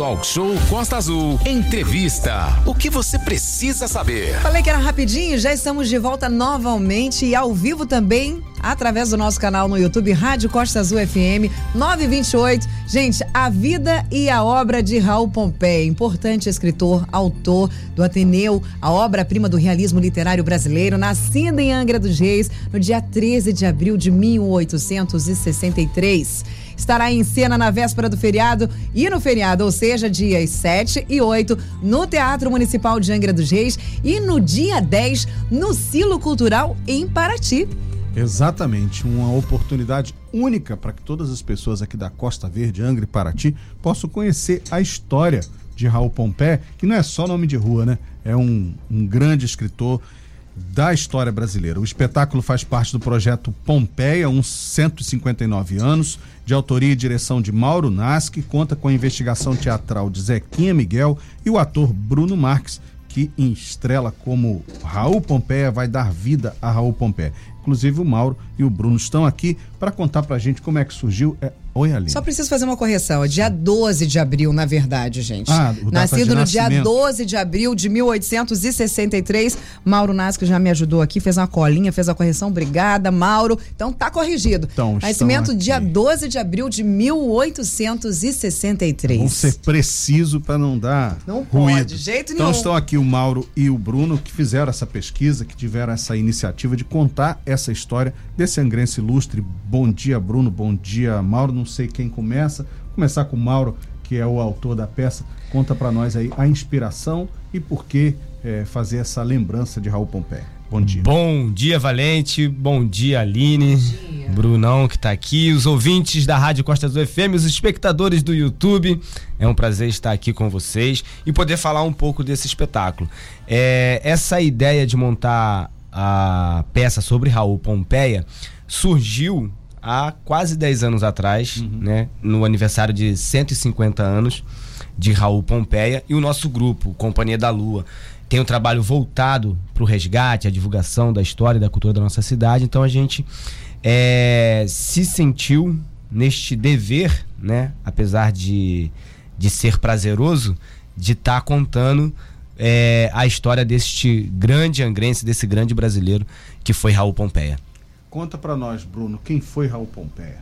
Talk Show Costa Azul. Entrevista. O que você precisa saber? Falei que era rapidinho, já estamos de volta novamente e ao vivo também, através do nosso canal no YouTube, Rádio Costa Azul FM 928. Gente, a vida e a obra de Raul Pompeia, importante escritor, autor do Ateneu, a obra-prima do realismo literário brasileiro, nascida em Angra dos Reis no dia 13 de abril de 1863 estará em cena na véspera do feriado e no feriado, ou seja, dias 7 e 8, no Teatro Municipal de Angra dos Reis e no dia 10, no Silo Cultural em Paraty. Exatamente, uma oportunidade única para que todas as pessoas aqui da Costa Verde, Angra e Paraty possam conhecer a história de Raul Pompé, que não é só nome de rua, né? É um, um grande escritor da história brasileira. O espetáculo faz parte do projeto Pompeia, uns 159 anos, de autoria e direção de Mauro Naschi, conta com a investigação teatral de Zequinha Miguel e o ator Bruno Marques, que estrela como Raul Pompeia vai dar vida a Raul Pompeia. Inclusive o Mauro e o Bruno estão aqui para contar para a gente como é que surgiu. Oi, Aline. Só preciso fazer uma correção. É dia 12 de abril, na verdade, gente. Ah, Nascido no dia 12 de abril de 1863. Mauro Nasco já me ajudou aqui, fez uma colinha, fez a correção. Obrigada, Mauro. Então tá corrigido. Então, Nascimento dia 12 de abril de 1863. Vamos ser preciso para não dar não ruído. Pode, de jeito então, nenhum. Então estão aqui o Mauro e o Bruno que fizeram essa pesquisa, que tiveram essa iniciativa de contar essa história desse angrense ilustre. Bom dia, Bruno. Bom dia, Mauro. Não sei quem começa. Vou começar com o Mauro, que é o autor da peça. Conta para nós aí a inspiração e por que é, fazer essa lembrança de Raul Pompeia. Bom dia. Bom dia, Valente. Bom dia, Aline. Bom dia. Brunão, que está aqui. Os ouvintes da Rádio Costa do FM, os espectadores do YouTube. É um prazer estar aqui com vocês e poder falar um pouco desse espetáculo. É, essa ideia de montar a peça sobre Raul Pompeia surgiu há quase 10 anos atrás, uhum. né, no aniversário de 150 anos de Raul Pompeia, e o nosso grupo, Companhia da Lua, tem um trabalho voltado para o resgate, a divulgação da história e da cultura da nossa cidade, então a gente é, se sentiu neste dever, né, apesar de, de ser prazeroso, de estar tá contando é, a história deste grande angrense, desse grande brasileiro que foi Raul Pompeia. Conta para nós, Bruno, quem foi Raul Pompeia?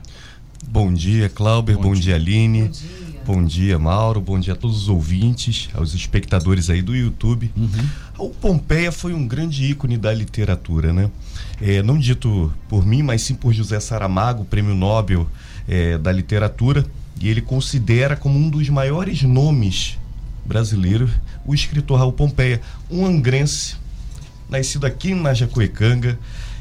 Bom dia, Clauber, bom, bom dia. dia, Aline. Bom dia. bom dia. Mauro. Bom dia a todos os ouvintes, aos espectadores aí do YouTube. Uhum. Raul Pompeia foi um grande ícone da literatura, né? É, não dito por mim, mas sim por José Saramago, prêmio Nobel é, da literatura, e ele considera como um dos maiores nomes brasileiro, o escritor Raul Pompeia, um angrense, nascido aqui na Jacuecanga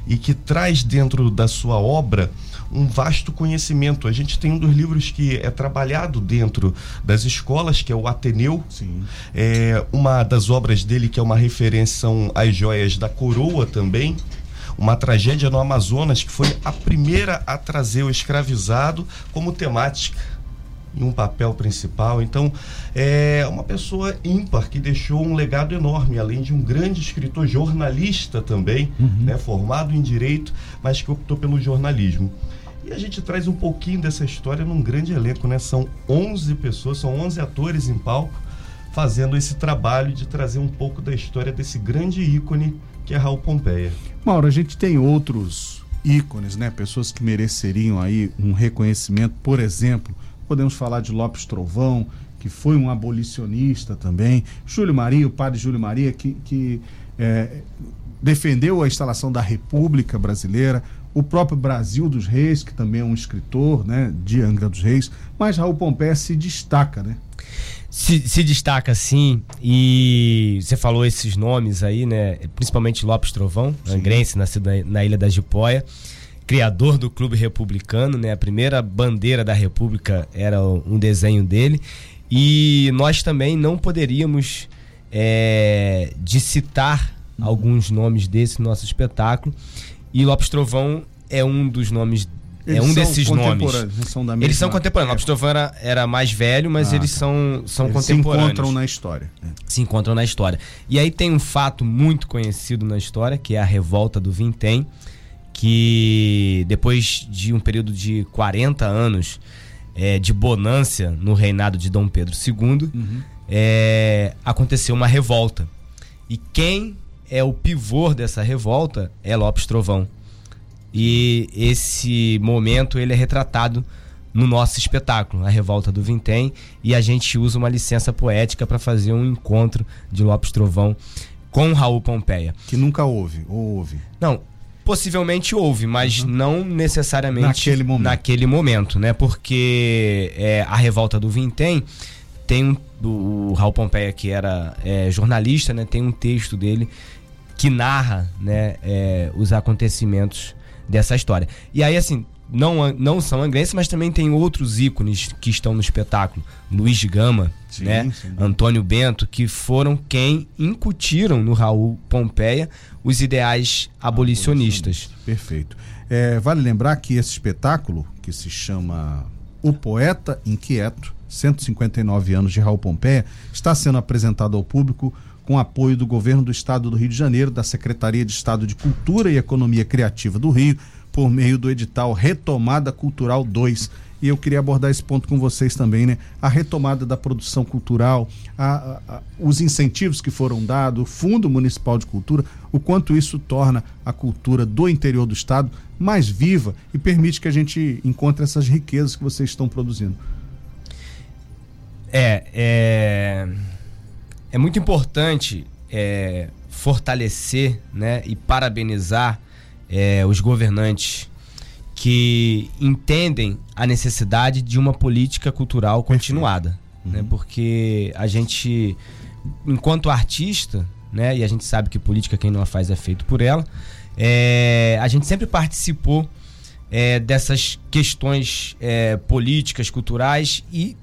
e que traz dentro da sua obra um vasto conhecimento. A gente tem um dos livros que é trabalhado dentro das escolas, que é o Ateneu. Sim. É, uma das obras dele, que é uma referência, são As Joias da Coroa também. Uma tragédia no Amazonas, que foi a primeira a trazer o escravizado como temática em um papel principal. Então, é uma pessoa ímpar que deixou um legado enorme, além de um grande escritor jornalista também, uhum. né, formado em direito, mas que optou pelo jornalismo. E a gente traz um pouquinho dessa história num grande elenco, né? São 11 pessoas, são 11 atores em palco fazendo esse trabalho de trazer um pouco da história desse grande ícone que é Raul Pompeia. Mauro, a gente tem outros ícones, né? Pessoas que mereceriam aí um reconhecimento, por exemplo, Podemos falar de Lopes Trovão, que foi um abolicionista também. Júlio Maria, o padre Júlio Maria, que, que é, defendeu a instalação da República Brasileira. O próprio Brasil dos Reis, que também é um escritor né, de Angra dos Reis. Mas Raul Pompeia se destaca, né? Se, se, destaca sim, e você falou esses nomes aí, né? Principalmente Lopes Trovão, sim. angrense, nascido na, na Ilha da Jipóia criador do Clube Republicano, né? A primeira bandeira da República era um desenho dele. E nós também não poderíamos é, de citar alguns nomes desse nosso espetáculo. E Lopes Trovão é um dos nomes eles é um desses nomes. Eles são, eles são contemporâneos. Lopes Trovão era, era, mais velho, mas ah, eles tá. são, são eles contemporâneos. Se encontram na história. É. Se encontram na história. E aí tem um fato muito conhecido na história, que é a revolta do Vintém, que depois de um período de 40 anos é, de Bonância no reinado de Dom Pedro II, uhum. é, aconteceu uma revolta. E quem é o pivô dessa revolta é Lopes Trovão. E esse momento ele é retratado no nosso espetáculo, a Revolta do Vintém, e a gente usa uma licença poética para fazer um encontro de Lopes Trovão com Raul Pompeia. Que nunca houve, ou houve? Não, possivelmente houve, mas uhum. não necessariamente naquele momento, naquele momento né? Porque é, a Revolta do Vintém tem um, o Raul Pompeia, que era é, jornalista, né? Tem um texto dele que narra né, é, os acontecimentos dessa história. E aí, assim, não, não são angrenses, mas também tem outros ícones que estão no espetáculo. Luiz de Gama, sim, né? Sim. Antônio Bento, que foram quem incutiram no Raul Pompeia os ideais abolicionistas. Perfeito. É, vale lembrar que esse espetáculo, que se chama O Poeta Inquieto, 159 anos de Raul Pompeia, está sendo apresentado ao público com apoio do governo do estado do Rio de Janeiro, da Secretaria de Estado de Cultura e Economia Criativa do Rio, por meio do edital Retomada Cultural 2. E eu queria abordar esse ponto com vocês também, né? A retomada da produção cultural, a, a, a, os incentivos que foram dados, o Fundo Municipal de Cultura, o quanto isso torna a cultura do interior do estado mais viva e permite que a gente encontre essas riquezas que vocês estão produzindo. É, é, é muito importante é, fortalecer né, e parabenizar é, os governantes que entendem a necessidade de uma política cultural continuada. Né? Uhum. Porque a gente, enquanto artista, né, e a gente sabe que política quem não a faz é feito por ela, é, a gente sempre participou é, dessas questões é, políticas, culturais e,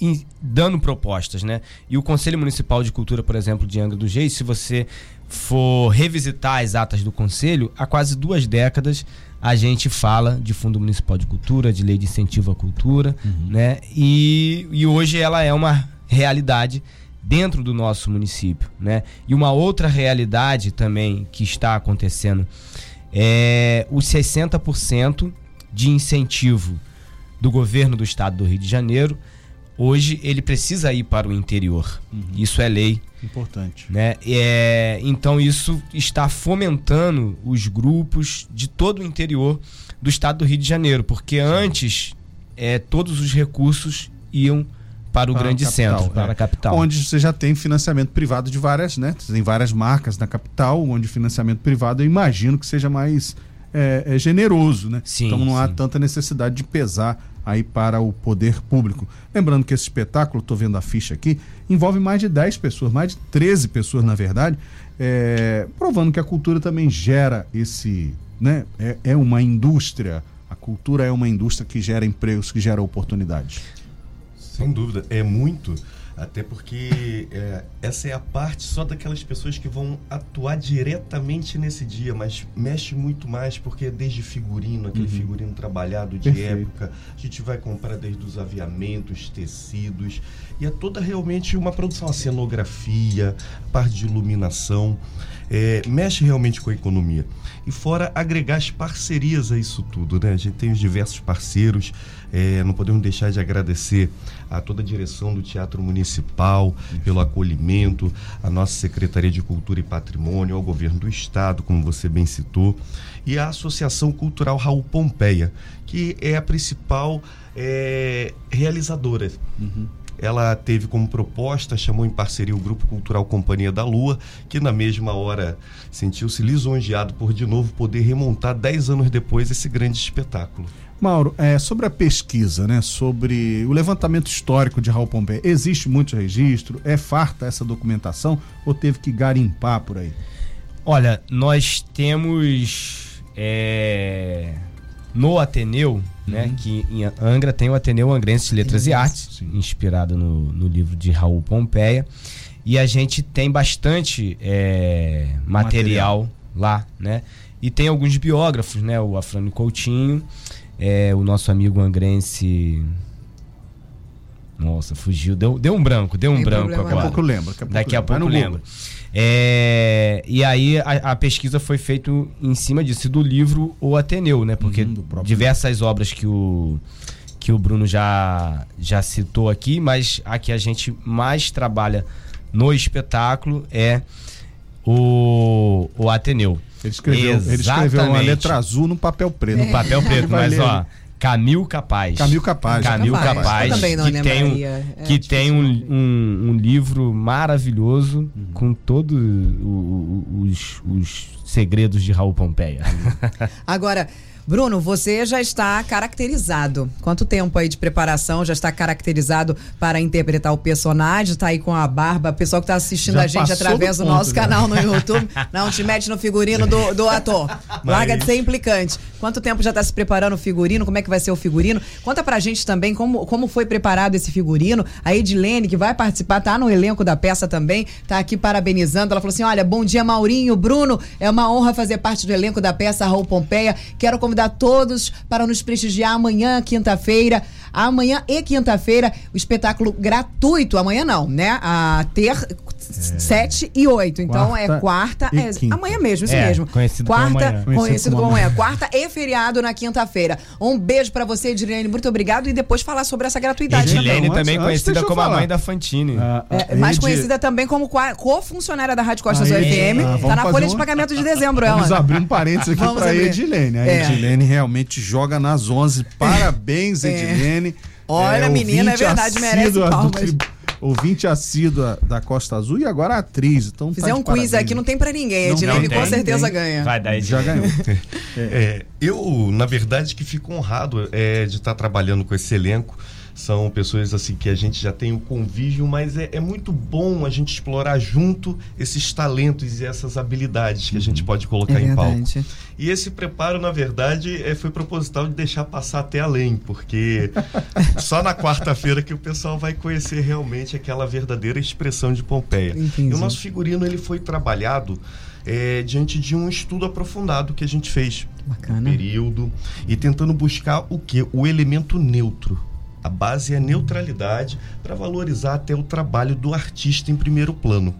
e, dando propostas, né? E o Conselho Municipal de Cultura, por exemplo, de Angra do Reis, se você for revisitar as atas do Conselho, há quase duas décadas a gente fala de Fundo Municipal de Cultura, de Lei de Incentivo à Cultura, uhum. né? E, e hoje ela é uma realidade dentro do nosso município, né? E uma outra realidade também que está acontecendo é os 60% de incentivo do governo do estado do Rio de Janeiro hoje ele precisa ir para o interior. Uhum. Isso é lei. Importante. Né? É, então isso está fomentando os grupos de todo o interior do estado do Rio de Janeiro, porque Sim. antes é, todos os recursos iam para o para grande capital, centro, para é. a capital. Onde você já tem financiamento privado de várias, né? Tem várias marcas na capital, onde financiamento privado eu imagino que seja mais é, é generoso, né? Sim, então não sim. há tanta necessidade de pesar aí para o poder público. Lembrando que esse espetáculo, estou vendo a ficha aqui, envolve mais de 10 pessoas, mais de 13 pessoas, na verdade, é, provando que a cultura também gera esse. Né, é, é uma indústria. A cultura é uma indústria que gera empregos, que gera oportunidades. Sem dúvida, é muito até porque é, essa é a parte só daquelas pessoas que vão atuar diretamente nesse dia, mas mexe muito mais porque é desde figurino, aquele uhum. figurino trabalhado de Perfeito. época, a gente vai comprar desde os aviamentos, tecidos, e é toda realmente uma produção, a cenografia, parte de iluminação, é, mexe realmente com a economia. E fora agregar as parcerias a isso tudo, né? A gente tem os diversos parceiros, é, não podemos deixar de agradecer a toda a direção do Teatro Municipal pelo acolhimento, a nossa Secretaria de Cultura e Patrimônio, ao governo do Estado, como você bem citou, e a Associação Cultural Raul Pompeia, que é a principal é, realizadora. Uhum. Ela teve como proposta, chamou em parceria o Grupo Cultural Companhia da Lua, que na mesma hora sentiu-se lisonjeado por de novo poder remontar dez anos depois esse grande espetáculo. Mauro, é, sobre a pesquisa, né, sobre o levantamento histórico de Raul Pompeia, existe muito registro? É farta essa documentação ou teve que garimpar por aí? Olha, nós temos é, no Ateneu, né, uhum. né, que em Angra tem o Ateneu Angrense de Letras e Artes, Sim. inspirado no, no livro de Raul Pompeia, e a gente tem bastante é, material, material lá, né? E tem alguns biógrafos, né? O Afrânio Coutinho é, o nosso amigo angrense. Nossa, fugiu. Deu, deu um branco, deu um Tem branco problema, agora. Daqui a pouco lembro. Daqui a pouco lembro. É, e aí a, a, pesquisa foi feita em cima disso, do livro O Ateneu, né? Porque uhum, diversas obras que o, que o Bruno já, já citou aqui, mas a que a gente mais trabalha no espetáculo é o, o Ateneu. Ele escreveu, ele escreveu uma letra azul no papel preto. No papel preto, mas ó, Camil Capaz. Camil Capaz. Camil Capaz, Capaz também não que tem, um, é que tem um, um, um, livro maravilhoso uhum. com todos os, os segredos de Raul Pompeia. Agora, Bruno, você já está caracterizado. Quanto tempo aí de preparação? Já está caracterizado para interpretar o personagem? Está aí com a barba. O pessoal que está assistindo já a gente através do, do nosso canal no YouTube. Não te mete no figurino do, do ator. Mas... Larga de ser implicante. Quanto tempo já está se preparando o figurino? Como é que vai ser o figurino? Conta pra gente também como, como foi preparado esse figurino. A Edilene, que vai participar, tá no elenco da peça também, tá aqui parabenizando. Ela falou assim: olha, bom dia, Maurinho, Bruno. É uma honra fazer parte do elenco da peça Raul Pompeia. Quero convidar todos para nos prestigiar amanhã, quinta-feira. Amanhã e quinta-feira, o espetáculo gratuito. Amanhã não, né? A ter é. 7 e 8. Então quarta é quarta. É, amanhã mesmo, isso é, mesmo. Conhecido quarta, como amanhã. Conhecido como amanhã. Quarta e feriado na quinta-feira. Um beijo para você, Edilene. Muito obrigado. E depois falar sobre essa gratuidade. Edilene também, também conhecida como a mãe da Fantine. Ah, ah, é, mais conhecida também como co-funcionária da Rádio Costas. Ah, tá na folha um... de pagamento de dezembro, ela. Vamos abrir um parênteses aqui para Edilene. A é. Edilene realmente joga nas 11. Parabéns, é. Olha, menina, é verdade, merece palmas ouvinte assídua da Costa Azul e agora atriz. Então Fizer tá um quiz aqui, não tem para ninguém. A Edilene com certeza tem. ganha. Vai dar, Já ganhou. é. É, eu, na verdade, que fico honrado é, de estar trabalhando com esse elenco são pessoas assim que a gente já tem o convívio, mas é, é, muito bom a gente explorar junto esses talentos e essas habilidades que a gente pode colocar é em palco. E esse preparo, na verdade, é, foi proposital de deixar passar até além, porque só na quarta-feira que o pessoal vai conhecer realmente aquela verdadeira expressão de Pompeia. Entendi. E o nosso figurino ele foi trabalhado é, diante de um estudo aprofundado que a gente fez Bacana. período e tentando buscar o que o elemento neutro a base é a neutralidade para valorizar até o trabalho do artista em primeiro plano.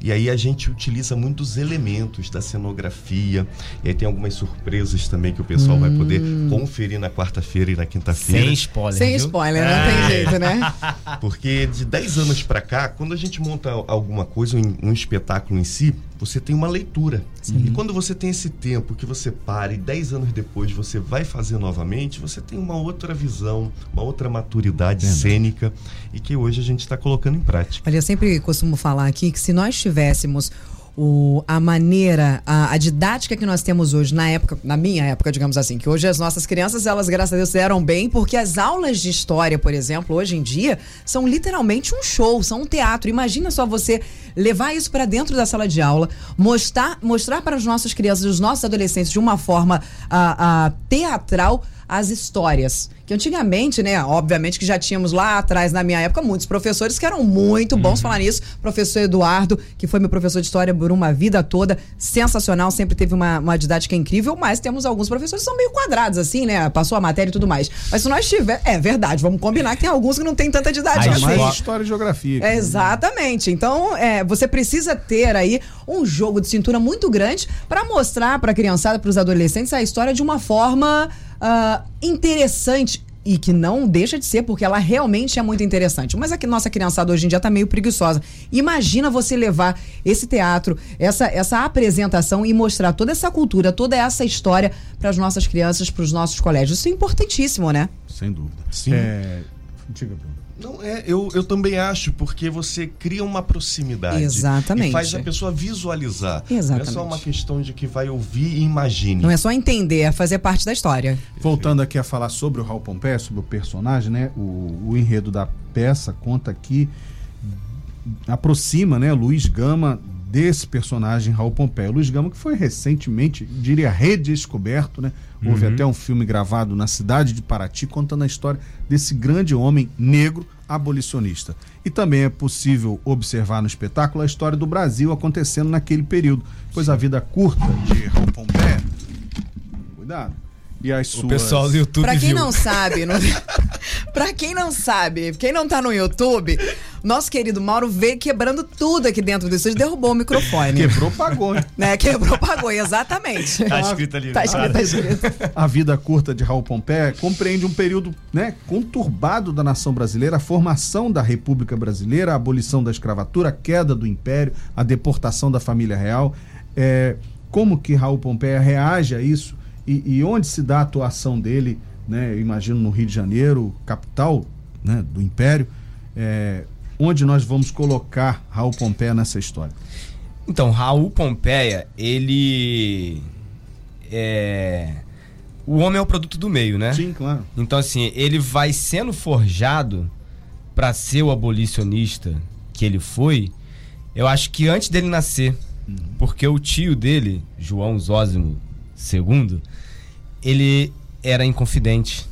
E aí a gente utiliza muitos elementos da cenografia. E aí tem algumas surpresas também que o pessoal hum. vai poder hum. conferir na quarta-feira e na quinta-feira. Sem spoiler. Sem viu? spoiler, não tem é. jeito, né? Porque de 10 anos para cá, quando a gente monta alguma coisa, um espetáculo em si, você tem uma leitura. Sim. E quando você tem esse tempo que você para e 10 anos depois você vai fazer novamente, você tem uma outra visão, uma outra maturidade cênica e que hoje a gente está colocando em prática. Olha, eu sempre costumo falar aqui que se nós tivéssemos o, a maneira, a, a, didática que nós temos hoje, na época, na minha época, digamos assim, que hoje as nossas crianças, elas, graças a Deus, eram bem, porque as aulas de história, por exemplo, hoje em dia, são literalmente um show, são um teatro. Imagina só você levar isso para dentro da sala de aula, mostrar, mostrar para as nossas crianças, os nossos adolescentes, de uma forma a, a teatral, as histórias. Que antigamente, né, obviamente que já tínhamos lá atrás, na minha época, muitos professores que eram muito bons uhum. falar nisso. Professor Eduardo, que foi meu professor de história por uma vida toda, sensacional, sempre teve uma, uma didática incrível, mas temos alguns professores que são meio quadrados, assim, né? Passou a matéria e tudo mais. Mas se nós tiver, é verdade, vamos combinar que tem alguns que não tem tanta didática. Aí, mais história e geografia. É, exatamente. Então, é, você precisa ter aí um jogo de cintura muito grande para mostrar para a criançada, para os adolescentes, a história de uma forma uh, interessante e que não deixa de ser, porque ela realmente é muito interessante. Mas a nossa criançada hoje em dia tá meio preguiçosa. Imagina você levar esse teatro, essa, essa apresentação e mostrar toda essa cultura, toda essa história para as nossas crianças, para os nossos colégios. Isso é importantíssimo, né? Sem dúvida. Sim. É... Diga, Bruno. Não, é, eu, eu também acho, porque você cria uma proximidade. Exatamente. E faz a pessoa visualizar. Exatamente. Não é só uma questão de que vai ouvir e imagine. Não é só entender, é fazer parte da história. Voltando aqui a falar sobre o Raul Pompeia, sobre o personagem, né? O, o enredo da peça conta aqui, aproxima, né? Luiz Gama desse personagem Raul Pompeia. Luiz Gama que foi recentemente, diria, redescoberto, né? Houve uhum. até um filme gravado na cidade de Paraty contando a história desse grande homem negro abolicionista. E também é possível observar no espetáculo a história do Brasil acontecendo naquele período, pois a vida curta de Raul. Cuidado. E as suas... O pessoal do YouTube Pra quem viu. não sabe, não... pra quem não sabe, quem não tá no YouTube, Nosso querido Mauro veio quebrando tudo aqui dentro do estúdio, derrubou o microfone. Quebrou, pagou. hein? Né? Quebrou, pagou, exatamente. Tá escrito ali. Tá escrito, tá escrito. A vida curta de Raul Pompeia compreende um período né, conturbado da nação brasileira, a formação da República Brasileira, a abolição da escravatura, a queda do império, a deportação da família real. É, como que Raul Pompeia reage a isso e, e onde se dá a atuação dele, né, eu imagino no Rio de Janeiro, capital né, do império, é, onde nós vamos colocar Raul Pompeia nessa história? Então, Raul Pompeia, ele. É. O homem é o produto do meio, né? Sim, claro. Então, assim, ele vai sendo forjado para ser o abolicionista que ele foi, eu acho que antes dele nascer. Porque o tio dele, João Zósimo II, ele era inconfidente.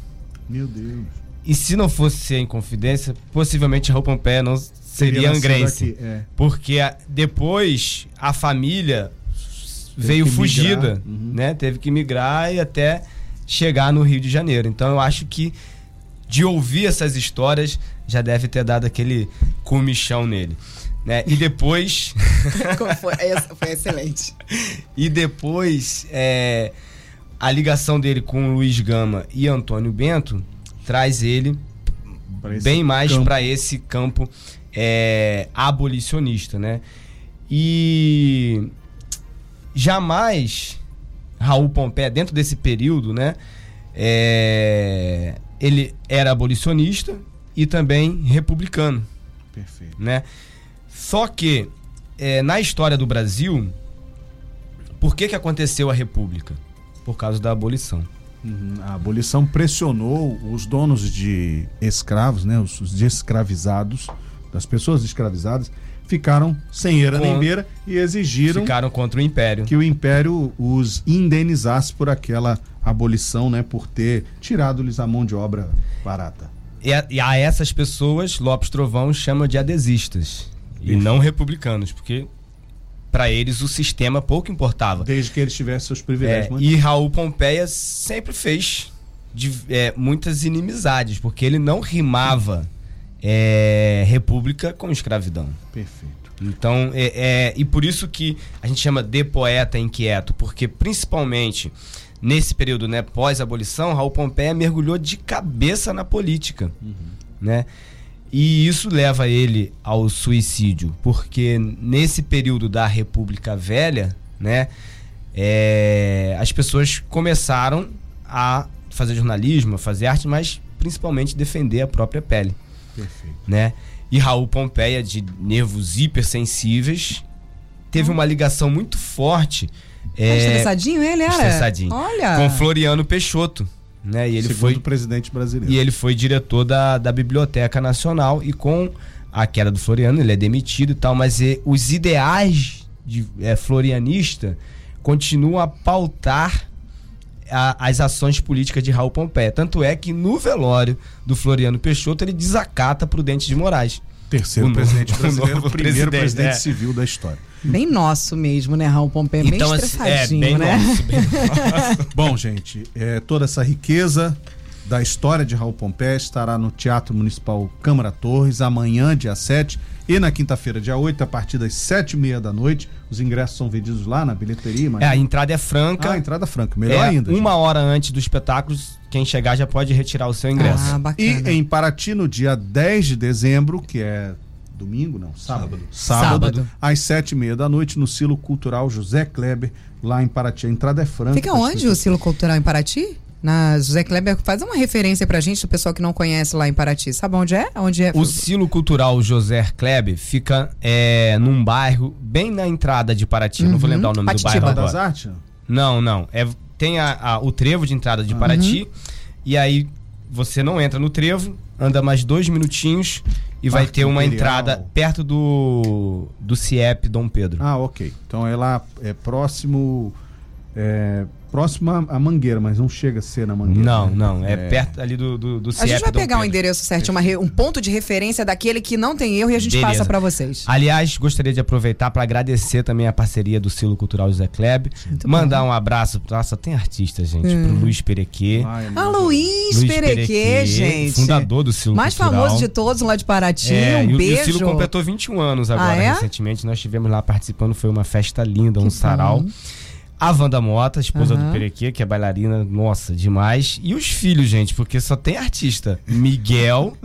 Meu Deus. E se não fosse ser inconfidência, possivelmente Raul Pompeia não seria nascido angrense. aqui, é. Porque a- depois a família veio que migrar, fugida, uhum. né? Teve que migrar e até chegar no Rio de Janeiro. Então eu acho que de ouvir essas histórias já deve ter dado aquele comichão nele. Né? E depois. foi, essa foi excelente. E depois, é, a ligação dele com Luiz Gama e Antônio Bento traz ele bem mais para esse campo é, abolicionista, né? E jamais Raul Pompeia, dentro desse período, né? é, ele era abolicionista e também republicano Perfeito. né? Só que é, na história do Brasil, por que que aconteceu a República? Por causa da abolição. Uhum. A abolição pressionou os donos de escravos, né, os, os escravizados, das pessoas escravizadas, ficaram sem eira nem beira e exigiram Ficaram contra o Império. que o império os indenizasse por aquela abolição, né, por ter tirado-lhes a mão de obra barata. E a, e a essas pessoas, Lopes Trovão chama de adesistas e não republicanos, porque para eles o sistema pouco importava. Desde que eles tivessem seus privilégios. É, e Raul Pompeia sempre fez de- é, muitas inimizades, porque ele não rimava é, república com escravidão. Perfeito. Então, é, é- e por isso que a gente chama de poeta inquieto, porque principalmente nesse período né, pós-abolição, Raul Pompeia mergulhou de cabeça na política. Né? E isso leva ele ao suicídio, porque nesse período da República Velha, né, é, as pessoas começaram a fazer jornalismo, a fazer arte, mas principalmente defender a própria pele Perfeito. né? E Raul Pompeia, de nervos hipersensíveis, teve uma ligação muito forte Tá é, estressadinho ele era? estressadinho. Olha. com Floriano Peixoto, né? E ele Segundo foi o presidente brasileiro. e ele foi diretor da, da Biblioteca Nacional e com a queda do Floriano ele é demitido e tal, mas é, os ideais de é, florianista continuam a pautar a- as ações políticas de Raul Pompeia. Tanto é que no velório do Floriano Peixoto ele desacata Prudente de Moraes. Terceiro o novo- presidente o brasileiro, novo primeiro presidente, presidente é. civil da história. Bem nosso mesmo, né, Raul Pompeia? Bem é estressadinho, bem né? nosso, bem nosso. Bom, gente, é, toda essa riqueza da história de Raul Pompeia estará no Teatro Municipal Câmara Torres amanhã, dia 7, e na quinta-feira, dia 8, a partir das 7h30 da noite. Os ingressos são vendidos lá na bilheteria, mas. É, a entrada é franca. Ah, entrada franca, melhor é, ainda. Uma gente. hora antes do espetáculo, quem chegar já pode retirar o seu ingresso. Ah, E bacana. em Paraty, no dia 10 de dezembro, que é domingo, não, sábado. Sábado, Sábado. às sete e meia da noite, no Silo Cultural José Kleber, lá em Paraty. A entrada é franca. Fica onde o Silo Cultural em Paraty? Na José Kleber, faz uma referência pra gente, do pessoal que não conhece lá em Paraty. Sabe onde é? Onde é? O Silo Cultural José Klebe fica é, num bairro bem na entrada de Paraty. Não vou lembrar o nome Patitiba. do bairro das agora. Artes? Não, não. É, tem a- a- o trevo de entrada de Paraty. E aí você não entra no trevo, anda mais dois minutinhos e vai Parque ter uma Imperial. entrada perto do, do CIEP Dom Pedro. Ah, ok. Então é lá, é próximo. É, próximo à Mangueira, mas não chega a ser na Mangueira. Não, né? não. É, perto ali do, do, do A gente CIEP vai Dom pegar um Pedro. endereço certo, uma re- um ponto de referência daquele que não tem erro e a gente Beleza. passa pra vocês. Aliás, gostaria de aproveitar para agradecer também a parceria do Silo Cultural José Kleb. Mandar um abraço. Nossa, tem artista, gente. Hum. Pro Luiz Perequê. Ai, A meu Luiz, Luiz Perequê, gente. Fundador do Silo Mais Cultural. famoso de todos lá de Paraty. É, um e o- beijo. E o Silo completou 21 anos agora, Ah, é? recentemente. Nós estivemos lá participando, foi uma festa linda, um sarau. A Wanda Mota, esposa Aham. do Perequê, que é bailarina, nossa, demais. E os filhos, gente, porque só tem artista. Miguel,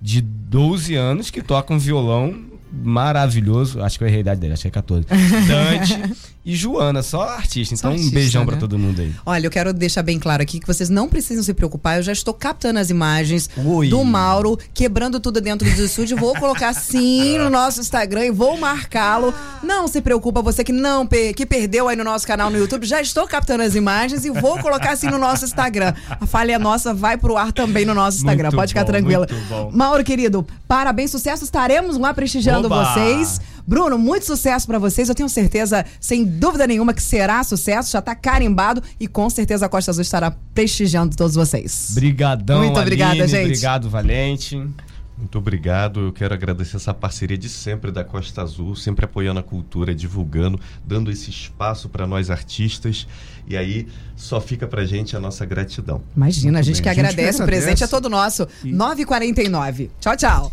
de 12 anos, que toca um violão maravilhoso. Acho que eu errei a idade dele, acho que é 14. Dante e Joana, só artista. Só Então, artista, um beijão né? pra todo mundo aí. Olha, eu quero deixar bem claro aqui que vocês não precisam se preocupar. Eu já estou captando as imagens Oi. do Mauro, quebrando tudo dentro do estúdio. Vou colocar sim no nosso Instagram e vou marcá-lo. Não se preocupa, você que não que perdeu aí no nosso canal no YouTube, já estou captando as imagens e vou colocar assim no nosso Instagram. A falha nossa vai pro ar também no nosso Instagram. Muito Pode ficar bom, tranquila. Mauro, querido, parabéns, sucesso. Estaremos lá prestigiando Oba! vocês. Bruno, muito sucesso pra vocês. Eu tenho certeza, sem dúvida nenhuma, que será sucesso. Já tá carimbado e com certeza a Costa Azul estará prestigiando todos vocês. Brigadão, Muito obrigada, Aline, gente. Obrigado, Valente. Muito obrigado. Eu quero agradecer essa parceria de sempre da Costa Azul, sempre apoiando a cultura, divulgando, dando esse espaço para nós artistas. E aí só fica pra gente a nossa gratidão. Imagina, a Muito gente bem. que A gente que agradece. O presente é todo nosso. 9h49. Tchau, tchau.